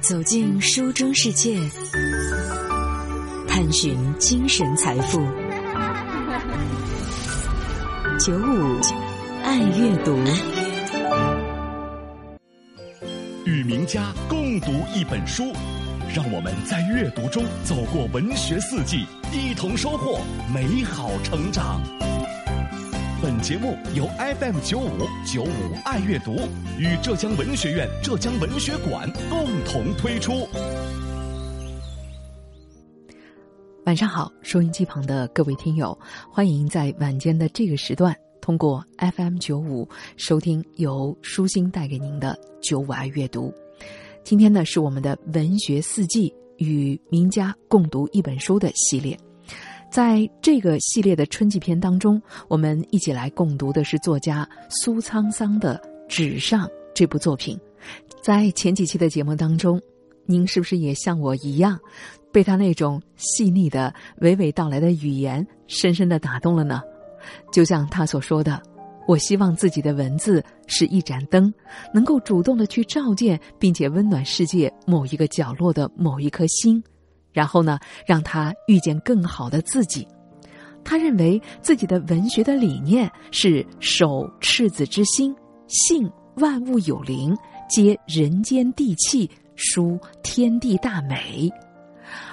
走进书中世界，探寻精神财富。九五爱阅读，与名家共读一本书，让我们在阅读中走过文学四季，一同收获美好成长。本节目由 FM 九五九五爱阅读与浙江文学院浙江文学馆共同推出。晚上好，收音机旁的各位听友，欢迎在晚间的这个时段通过 FM 九五收听由舒心带给您的九五爱阅读。今天呢，是我们的文学四季与名家共读一本书的系列。在这个系列的春季篇当中，我们一起来共读的是作家苏沧桑的《纸上》这部作品。在前几期的节目当中，您是不是也像我一样，被他那种细腻的、娓娓道来的语言深深的打动了呢？就像他所说的：“我希望自己的文字是一盏灯，能够主动的去照见并且温暖世界某一个角落的某一颗心。”然后呢，让他遇见更好的自己。他认为自己的文学的理念是守赤子之心，信万物有灵，接人间地气，书天地大美。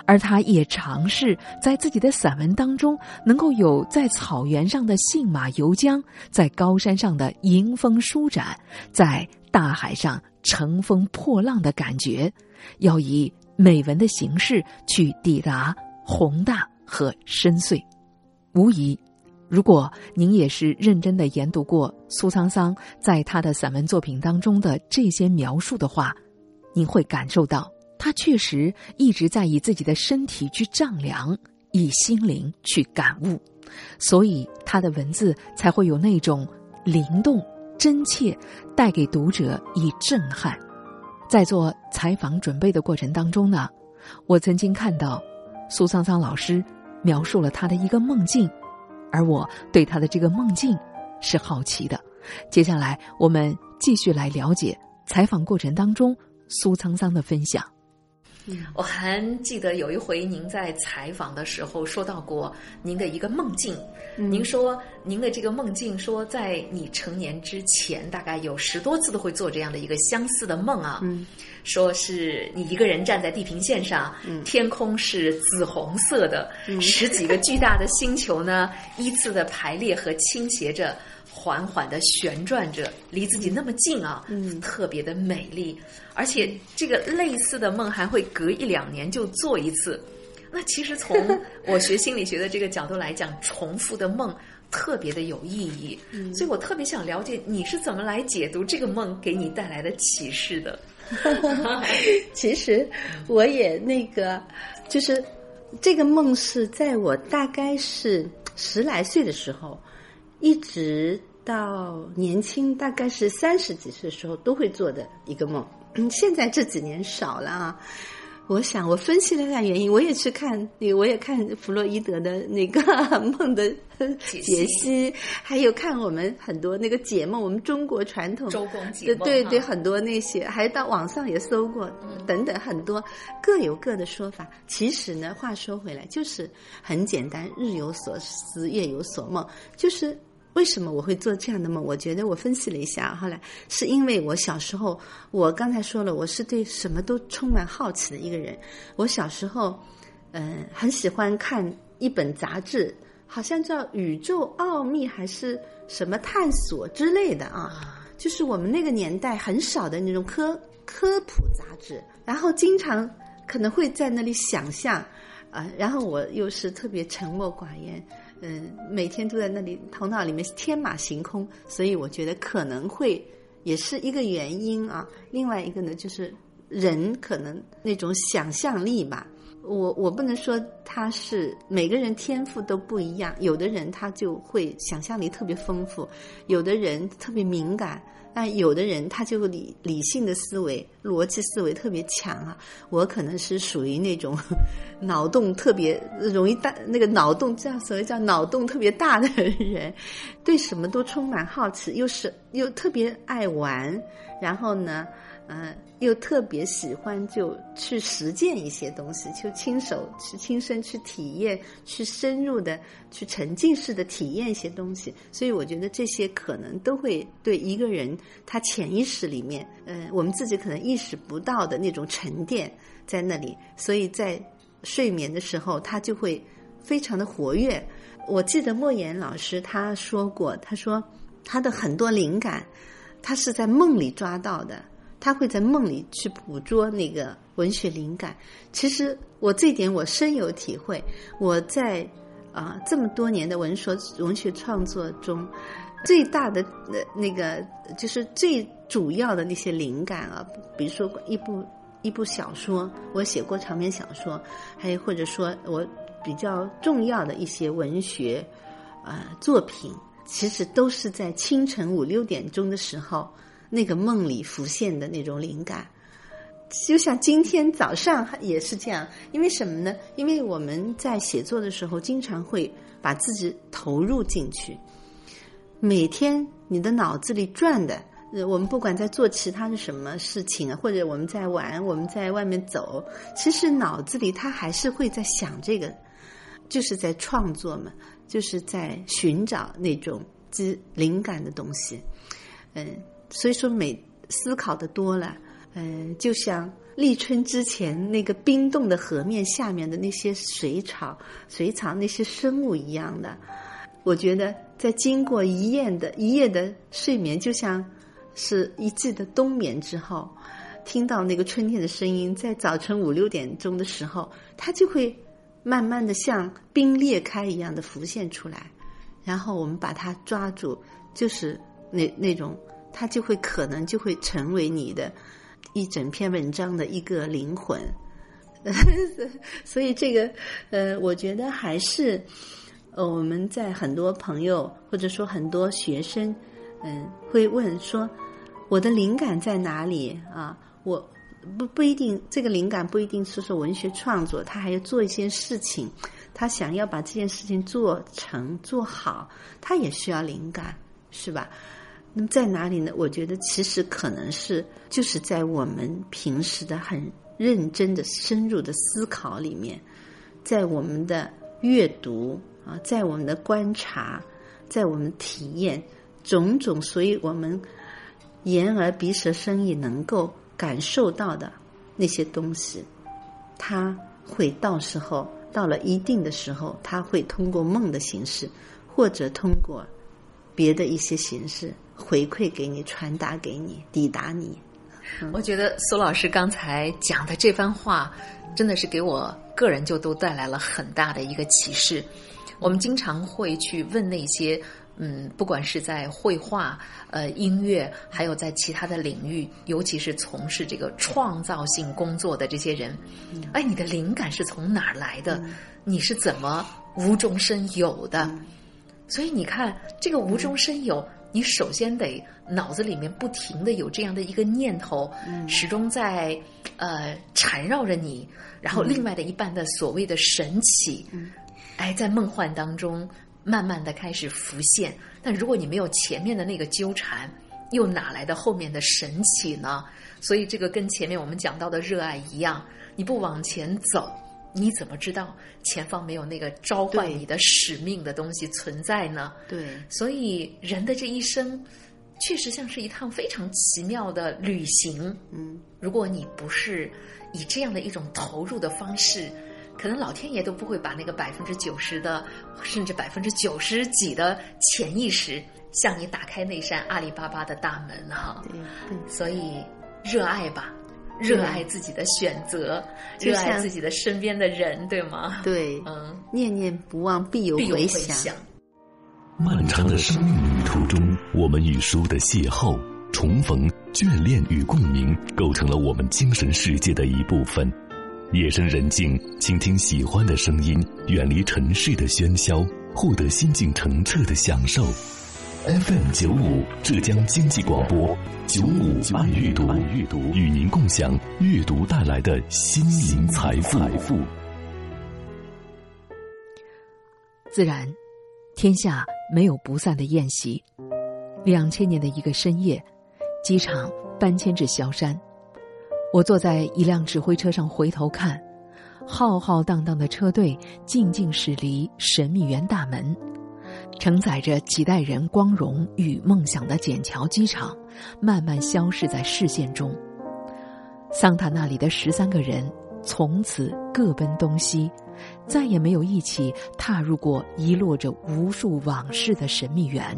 而他也尝试在自己的散文当中，能够有在草原上的信马由缰，在高山上的迎风舒展，在大海上乘风破浪的感觉，要以。美文的形式去抵达宏大和深邃，无疑，如果您也是认真的研读过苏沧桑在他的散文作品当中的这些描述的话，您会感受到他确实一直在以自己的身体去丈量，以心灵去感悟，所以他的文字才会有那种灵动、真切，带给读者以震撼。在做采访准备的过程当中呢，我曾经看到苏桑桑老师描述了他的一个梦境，而我对他的这个梦境是好奇的。接下来我们继续来了解采访过程当中苏沧桑的分享。我还记得有一回您在采访的时候说到过您的一个梦境，您说您的这个梦境说在你成年之前大概有十多次都会做这样的一个相似的梦啊，嗯。说是你一个人站在地平线上，嗯。天空是紫红色的，十几个巨大的星球呢依次的排列和倾斜着。缓缓的旋转着，离自己那么近啊，嗯，特别的美丽，而且这个类似的梦还会隔一两年就做一次。那其实从 我学心理学的这个角度来讲，重复的梦特别的有意义，嗯所以我特别想了解你是怎么来解读这个梦给你带来的启示的。其实我也那个，就是这个梦是在我大概是十来岁的时候，一直。到年轻大概是三十几岁的时候都会做的一个梦，嗯，现在这几年少了啊。我想我分析了一下原因，我也去看，我也看弗洛伊德的那个 梦的解析，还有看我们很多那个解梦，我们中国传统周公解梦，对对，很多那些，还到网上也搜过，等等很多各有各的说法。其实呢，话说回来，就是很简单，日有所思，夜有所梦，就是。为什么我会做这样的梦？我觉得我分析了一下，后来是因为我小时候，我刚才说了，我是对什么都充满好奇的一个人。我小时候，嗯，很喜欢看一本杂志，好像叫《宇宙奥秘》还是什么探索之类的啊，就是我们那个年代很少的那种科科普杂志。然后经常可能会在那里想象，啊，然后我又是特别沉默寡言。嗯，每天都在那里，头脑里面天马行空，所以我觉得可能会也是一个原因啊。另外一个呢，就是人可能那种想象力吧，我我不能说他是每个人天赋都不一样，有的人他就会想象力特别丰富，有的人特别敏感。但有的人他就理理性的思维、逻辑思维特别强啊，我可能是属于那种 脑洞特别容易大，那个脑洞叫所谓叫脑洞特别大的人，对什么都充满好奇，又是又特别爱玩，然后呢，嗯，又特别喜欢就去实践一些东西，就亲手去亲身去体验，去深入的去沉浸式的体验一些东西。所以我觉得这些可能都会对一个人他潜意识里面，呃，我们自己可能意识不到的那种沉淀在那里，所以在睡眠的时候他就会非常的活跃。我记得莫言老师他说过，他说他的很多灵感，他是在梦里抓到的。他会在梦里去捕捉那个文学灵感。其实我这点我深有体会。我在啊这么多年的文学文学创作中，最大的那那个就是最主要的那些灵感啊，比如说一部一部小说，我写过长篇小说，还有或者说我比较重要的一些文学啊作品，其实都是在清晨五六点钟的时候。那个梦里浮现的那种灵感，就像今天早上也是这样。因为什么呢？因为我们在写作的时候，经常会把自己投入进去。每天你的脑子里转的，我们不管在做其他的什么事情，或者我们在玩，我们在外面走，其实脑子里他还是会在想这个，就是在创作嘛，就是在寻找那种之灵感的东西，嗯。所以说，每思考的多了，嗯，就像立春之前那个冰冻的河面下面的那些水草、水草那些生物一样的。我觉得，在经过一夜的一夜的睡眠，就像是一季的冬眠之后，听到那个春天的声音，在早晨五六点钟的时候，它就会慢慢的像冰裂开一样的浮现出来，然后我们把它抓住，就是那那种。它就会可能就会成为你的一整篇文章的一个灵魂，所以这个呃，我觉得还是呃，我们在很多朋友或者说很多学生嗯会问说，我的灵感在哪里啊？我不不一定这个灵感不一定是说文学创作，他还要做一些事情，他想要把这件事情做成做好，他也需要灵感，是吧？那么在哪里呢？我觉得其实可能是就是在我们平时的很认真的、深入的思考里面，在我们的阅读啊，在我们的观察，在我们体验种种，所以我们眼耳鼻舌身意能够感受到的那些东西，它会到时候到了一定的时候，它会通过梦的形式，或者通过别的一些形式。回馈给你，传达给你，抵达你。我觉得苏老师刚才讲的这番话，真的是给我个人就都带来了很大的一个启示。我们经常会去问那些，嗯，不管是在绘画、呃音乐，还有在其他的领域，尤其是从事这个创造性工作的这些人，哎，你的灵感是从哪儿来的？你是怎么无中生有的？所以你看，这个无中生有。你首先得脑子里面不停的有这样的一个念头，始终在呃缠绕着你，然后另外的一半的所谓的神奇，哎，在梦幻当中慢慢的开始浮现。但如果你没有前面的那个纠缠，又哪来的后面的神奇呢？所以这个跟前面我们讲到的热爱一样，你不往前走。你怎么知道前方没有那个召唤你的使命的东西存在呢？对，所以人的这一生确实像是一趟非常奇妙的旅行。嗯，如果你不是以这样的一种投入的方式，可能老天爷都不会把那个百分之九十的，甚至百分之九十几的潜意识向你打开那扇阿里巴巴的大门哈。对，所以热爱吧。热爱自己的选择，热爱自己的身边的人，对吗？对，嗯，念念不忘，必有回响。漫长的生命旅途中，我们与书的邂逅、重逢、眷恋与共鸣，构成了我们精神世界的一部分。夜深人静，倾听喜欢的声音，远离尘世的喧嚣，获得心境澄澈的享受。FM 九五浙江经济广播九五爱阅读，与您共享阅读带来的心灵财富。自然，天下没有不散的宴席。两千年的一个深夜，机场搬迁至萧山，我坐在一辆指挥车上，回头看，浩浩荡荡的车队静静驶离神秘园大门，承载着几代人光荣与梦想的笕桥机场，慢慢消失在视线中。桑塔那里的十三个人从此各奔东西，再也没有一起踏入过遗落着无数往事的神秘园。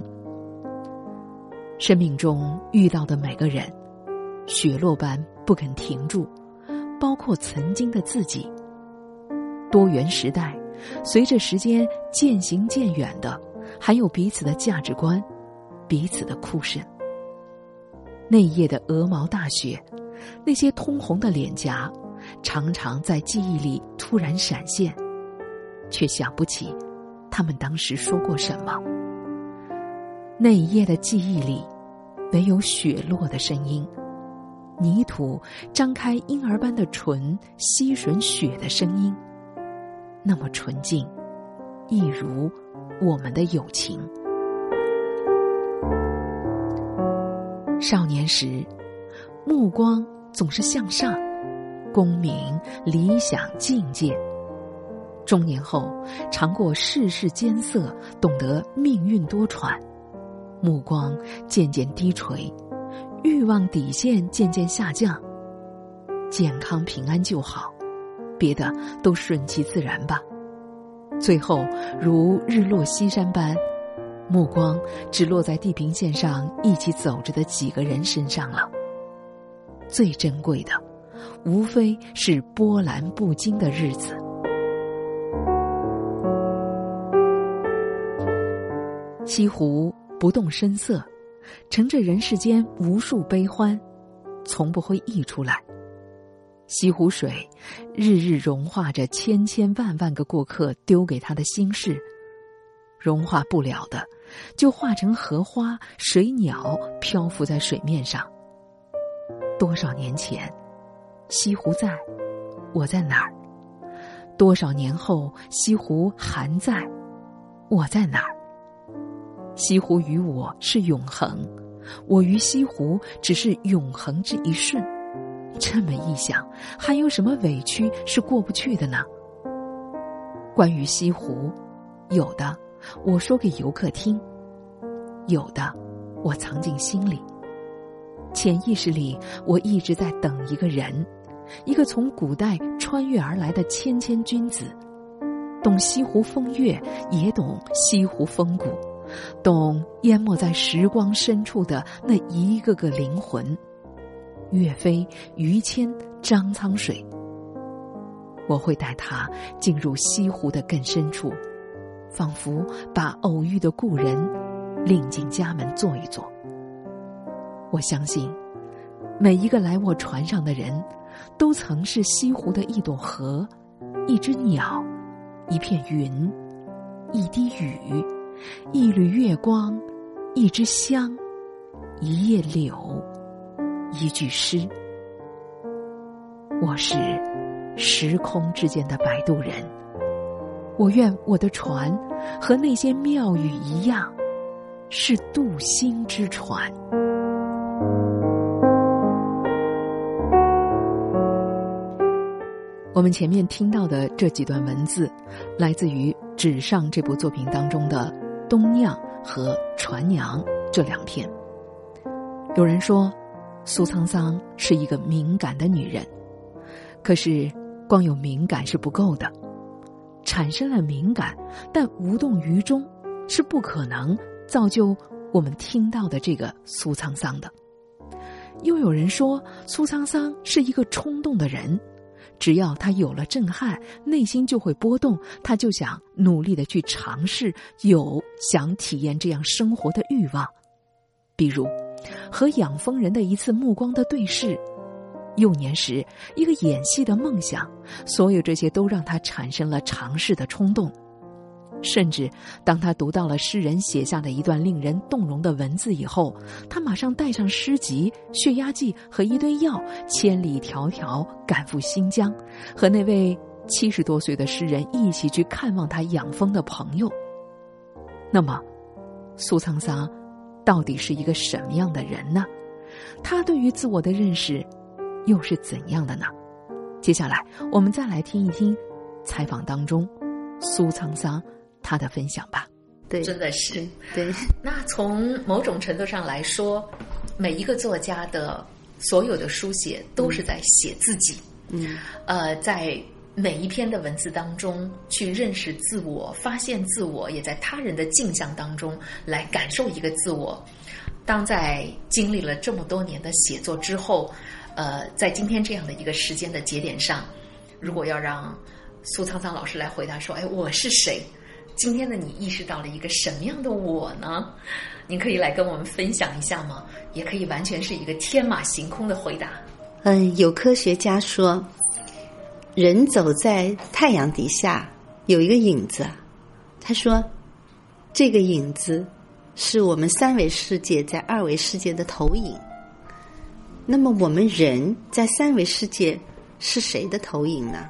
生命中遇到的每个人，雪落般不肯停住，包括曾经的自己。多元时代，随着时间渐行渐远的，还有彼此的价值观，彼此的酷盛。那夜的鹅毛大雪。那些通红的脸颊，常常在记忆里突然闪现，却想不起他们当时说过什么。那夜的记忆里，唯有雪落的声音，泥土张开婴儿般的唇吸吮雪的声音，那么纯净，一如我们的友情。少年时。目光总是向上，功名理想境界。中年后，尝过世事艰涩，懂得命运多舛，目光渐渐低垂，欲望底线渐渐下降。健康平安就好，别的都顺其自然吧。最后，如日落西山般，目光只落在地平线上一起走着的几个人身上了。最珍贵的，无非是波澜不惊的日子。西湖不动声色，盛着人世间无数悲欢，从不会溢出来。西湖水，日日融化着千千万万个过客丢给他的心事，融化不了的，就化成荷花、水鸟，漂浮在水面上。多少年前，西湖在，我在哪儿？多少年后，西湖还在，我在哪儿？西湖与我是永恒，我与西湖只是永恒之一瞬。这么一想，还有什么委屈是过不去的呢？关于西湖，有的我说给游客听，有的我藏进心里。潜意识里，我一直在等一个人，一个从古代穿越而来的谦谦君子，懂西湖风月，也懂西湖风骨，懂淹没在时光深处的那一个个灵魂。岳飞、于谦、张苍水，我会带他进入西湖的更深处，仿佛把偶遇的故人领进家门坐一坐。我相信，每一个来我船上的人，都曾是西湖的一朵荷，一只鸟，一片云，一滴雨，一缕月光，一支香，一叶柳，一句诗。我是时空之间的摆渡人，我愿我的船和那些庙宇一样，是渡心之船。我们前面听到的这几段文字，来自于《纸上》这部作品当中的《冬酿》和《船娘》这两篇。有人说，苏沧桑是一个敏感的女人，可是光有敏感是不够的，产生了敏感，但无动于衷是不可能造就我们听到的这个苏沧桑的。又有人说，苏沧桑是一个冲动的人。只要他有了震撼，内心就会波动，他就想努力的去尝试，有想体验这样生活的欲望。比如，和养蜂人的一次目光的对视，幼年时一个演戏的梦想，所有这些都让他产生了尝试的冲动。甚至，当他读到了诗人写下的一段令人动容的文字以后，他马上带上诗集、血压计和一堆药，千里迢迢赶赴新疆，和那位七十多岁的诗人一起去看望他养蜂的朋友。那么，苏沧桑到底是一个什么样的人呢？他对于自我的认识又是怎样的呢？接下来，我们再来听一听采访当中苏沧桑他的分享吧。对，真的是对。那从某种程度上来说，每一个作家的所有的书写都是在写自己。嗯，呃，在每一篇的文字当中去认识自我、发现自我，也在他人的镜像当中来感受一个自我。当在经历了这么多年的写作之后，呃，在今天这样的一个时间的节点上，如果要让苏沧桑老师来回答说：“哎，我是谁？”今天的你意识到了一个什么样的我呢？您可以来跟我们分享一下吗？也可以完全是一个天马行空的回答。嗯，有科学家说，人走在太阳底下有一个影子，他说，这个影子是我们三维世界在二维世界的投影。那么我们人在三维世界是谁的投影呢？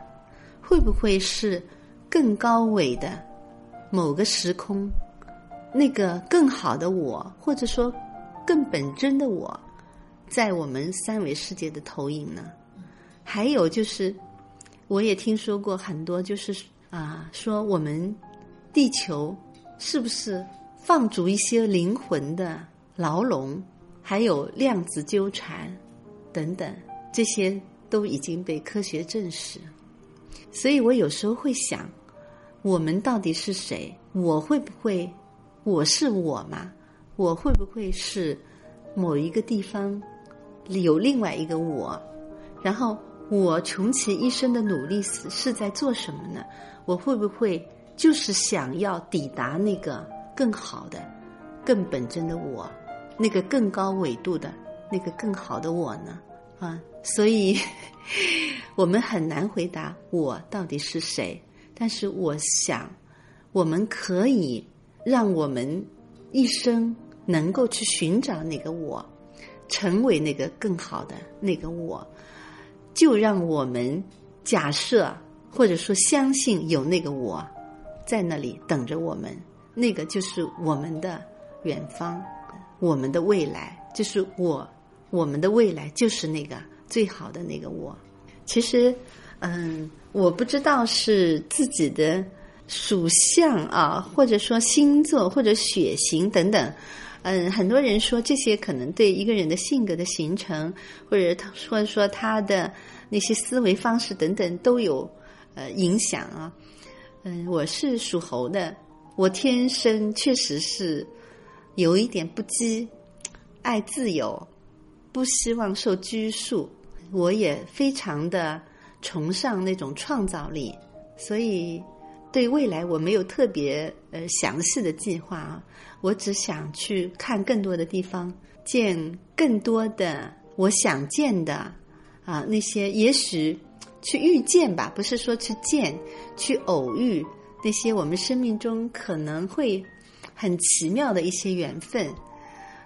会不会是更高维的某个时空那个更好的我，或者说更本真的我？在我们三维世界的投影呢？还有就是，我也听说过很多，就是啊，说我们地球是不是放逐一些灵魂的牢笼？还有量子纠缠等等，这些都已经被科学证实。所以我有时候会想，我们到底是谁？我会不会我是我吗？我会不会是某一个地方？有另外一个我，然后我穷其一生的努力是是在做什么呢？我会不会就是想要抵达那个更好的、更本真的我，那个更高纬度的那个更好的我呢？啊，所以 我们很难回答我到底是谁。但是我想，我们可以让我们一生能够去寻找那个我。成为那个更好的那个我，就让我们假设或者说相信有那个我在那里等着我们，那个就是我们的远方，我们的未来，就是我，我们的未来就是那个最好的那个我。其实，嗯，我不知道是自己的属相啊，或者说星座或者血型等等。嗯，很多人说这些可能对一个人的性格的形成，或者他或者说他的那些思维方式等等都有呃影响啊。嗯，我是属猴的，我天生确实是有一点不羁，爱自由，不希望受拘束。我也非常的崇尚那种创造力，所以对未来我没有特别呃详细的计划啊。我只想去看更多的地方，见更多的我想见的啊，那些也许去遇见吧，不是说去见，去偶遇那些我们生命中可能会很奇妙的一些缘分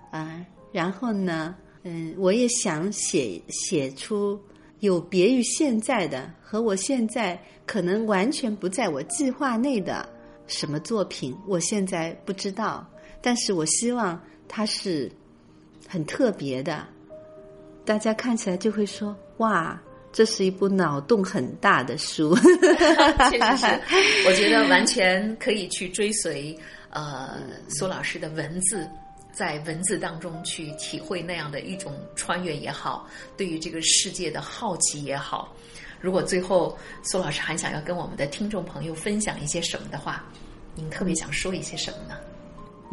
啊。然后呢，嗯，我也想写写出有别于现在的和我现在可能完全不在我计划内的什么作品，我现在不知道。但是我希望它是很特别的，大家看起来就会说：“哇，这是一部脑洞很大的书。”确实是，我觉得完全可以去追随呃苏老师的文字，在文字当中去体会那样的一种穿越也好，对于这个世界的好奇也好。如果最后苏老师还想要跟我们的听众朋友分享一些什么的话，您特别想说一些什么呢？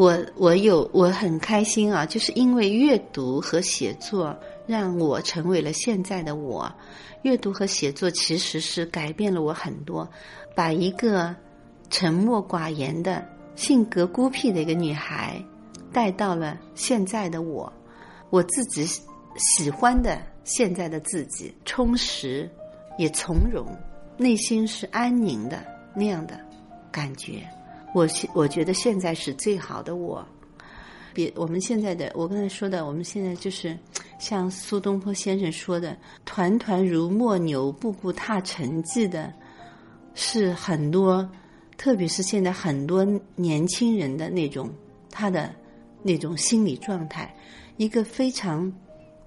我我有我很开心啊，就是因为阅读和写作让我成为了现在的我。阅读和写作其实是改变了我很多，把一个沉默寡言的性格孤僻的一个女孩带到了现在的我，我自己喜欢的现在的自己，充实也从容，内心是安宁的那样的感觉。我现我觉得现在是最好的我，别我们现在的我刚才说的，我们现在就是像苏东坡先生说的“团团如墨牛，步步踏尘迹”的，是很多，特别是现在很多年轻人的那种他的那种心理状态，一个非常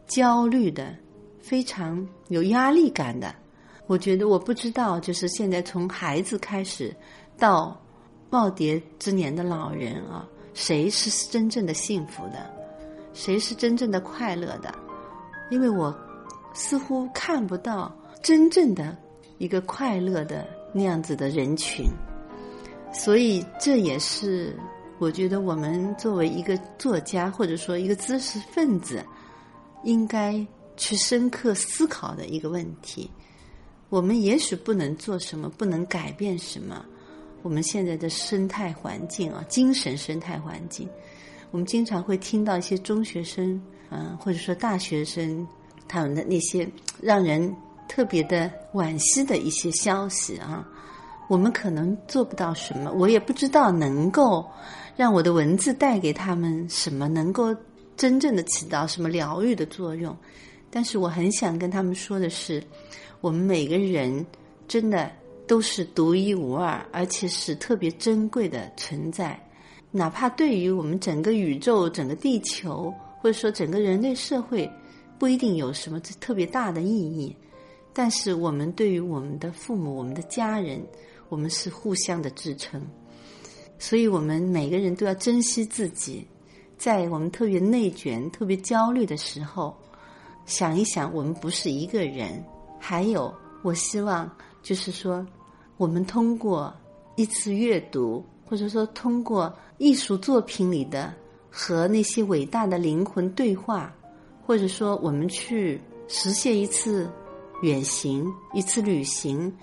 焦虑的、非常有压力感的。我觉得我不知道，就是现在从孩子开始到耄耋之年的老人啊，谁是真正的幸福的，谁是真正的快乐的？因为我似乎看不到真正的一个快乐的那样子的人群，所以这也是我觉得我们作为一个作家或者说一个知识分子，应该去深刻思考的一个问题。我们也许不能做什么，不能改变什么。我们现在的生态环境啊，精神生态环境，我们经常会听到一些中学生，嗯，或者说大学生，他们的那些让人特别的惋惜的一些消息啊。我们可能做不到什么，我也不知道能够让我的文字带给他们什么，能够真正的起到什么疗愈的作用。但是我很想跟他们说的是。我们每个人真的都是独一无二，而且是特别珍贵的存在。哪怕对于我们整个宇宙、整个地球，或者说整个人类社会，不一定有什么特别大的意义，但是我们对于我们的父母、我们的家人，我们是互相的支撑。所以，我们每个人都要珍惜自己，在我们特别内卷、特别焦虑的时候，想一想，我们不是一个人。还有，我希望就是说，我们通过一次阅读，或者说通过艺术作品里的和那些伟大的灵魂对话，或者说我们去实现一次远行、一次旅行、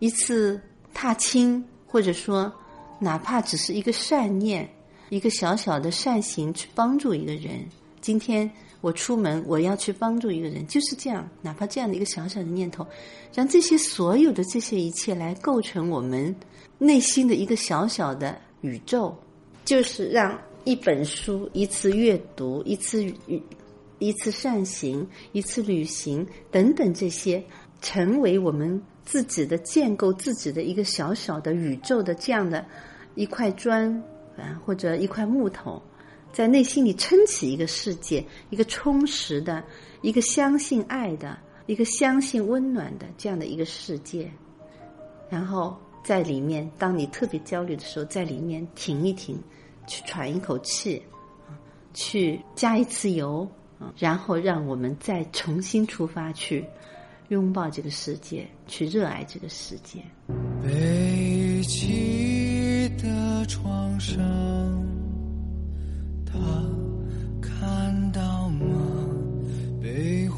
一次踏青，或者说哪怕只是一个善念、一个小小的善行，去帮助一个人。今天。我出门，我要去帮助一个人，就是这样。哪怕这样的一个小小的念头，让这些所有的这些一切来构成我们内心的一个小小的宇宙，就是让一本书、一次阅读、一次一次善行、一次旅行等等这些，成为我们自己的建构自己的一个小小的宇宙的这样的一块砖啊，或者一块木头。在内心里撑起一个世界，一个充实的、一个相信爱的、一个相信温暖的这样的一个世界。然后在里面，当你特别焦虑的时候，在里面停一停，去喘一口气，去加一次油，然后让我们再重新出发，去拥抱这个世界，去热爱这个世界。背起的创伤。他看到吗？被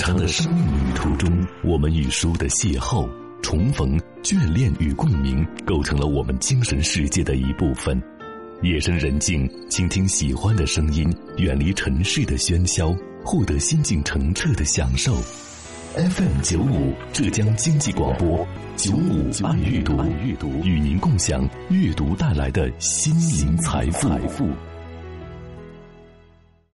长的生命旅途中，我们与书的邂逅、重逢、眷恋与共鸣，构成了我们精神世界的一部分。夜深人静，倾听喜欢的声音，远离尘世的喧嚣，获得心境澄澈的享受。FM 九五浙江经济广播九五爱阅读，与您共享阅读带来的心灵财富。